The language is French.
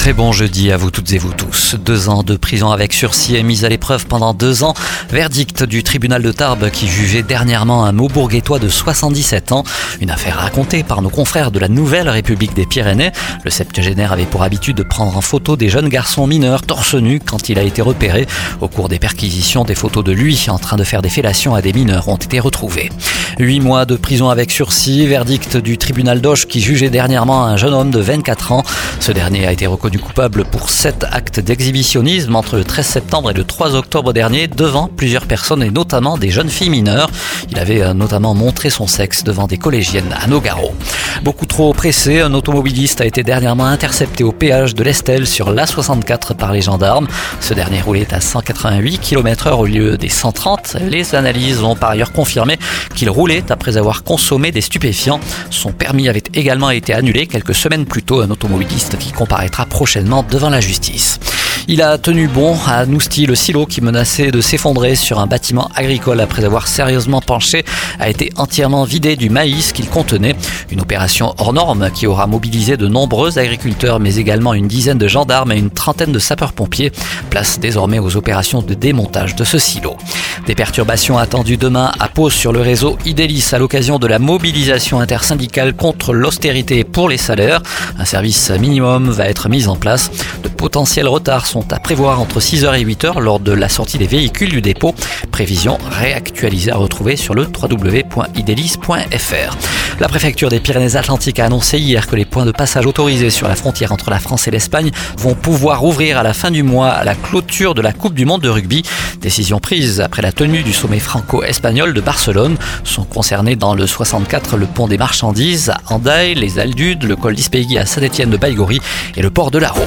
Très bon jeudi à vous toutes et vous tous. Deux ans de prison avec sursis et mise à l'épreuve pendant deux ans. Verdict du tribunal de Tarbes qui jugeait dernièrement un Maubourguetois de 77 ans. Une affaire racontée par nos confrères de la Nouvelle République des Pyrénées. Le septuagénaire avait pour habitude de prendre en photo des jeunes garçons mineurs torse nu quand il a été repéré. Au cours des perquisitions, des photos de lui en train de faire des fellations à des mineurs ont été retrouvées. Huit mois de prison avec sursis. Verdict du tribunal d'Auch qui jugeait dernièrement un jeune homme de 24 ans. Ce dernier a été reconnu du coupable pour sept actes d'exhibitionnisme entre le 13 septembre et le 3 octobre dernier devant plusieurs personnes et notamment des jeunes filles mineures. Il avait euh, notamment montré son sexe devant des collégiennes à Nogaro. Beaucoup trop pressé, un automobiliste a été dernièrement intercepté au péage de l'Estelle sur l'A64 par les gendarmes. Ce dernier roulait à 188 km h au lieu des 130. Les analyses ont par ailleurs confirmé qu'il roulait après avoir consommé des stupéfiants. Son permis avait également été annulé quelques semaines plus tôt. Un automobiliste qui comparaîtra prochainement devant la justice. Il a tenu bon à Nousty, le silo qui menaçait de s'effondrer sur un bâtiment agricole après avoir sérieusement penché a été entièrement vidé du maïs qu'il contenait. Une opération hors norme qui aura mobilisé de nombreux agriculteurs mais également une dizaine de gendarmes et une trentaine de sapeurs-pompiers. Place désormais aux opérations de démontage de ce silo. Des perturbations attendues demain à Pau sur le réseau Idélis à l'occasion de la mobilisation intersyndicale contre l'austérité pour les salaires. Un service minimum va être mis en place. De potentiels retards sont à prévoir entre 6h et 8h lors de la sortie des véhicules du dépôt. Prévision réactualisée à retrouver sur le www.idelis.fr. La préfecture des Pyrénées-Atlantiques a annoncé hier que les points de passage autorisés sur la frontière entre la France et l'Espagne vont pouvoir ouvrir à la fin du mois la clôture de la Coupe du Monde de rugby. Décision prise après la tenue du sommet franco-espagnol de Barcelone. Sont concernés dans le 64 le pont des marchandises à Andaille, les Aldudes, le col d'Ispégui à Saint-Étienne de Baïgori et le port de Larro.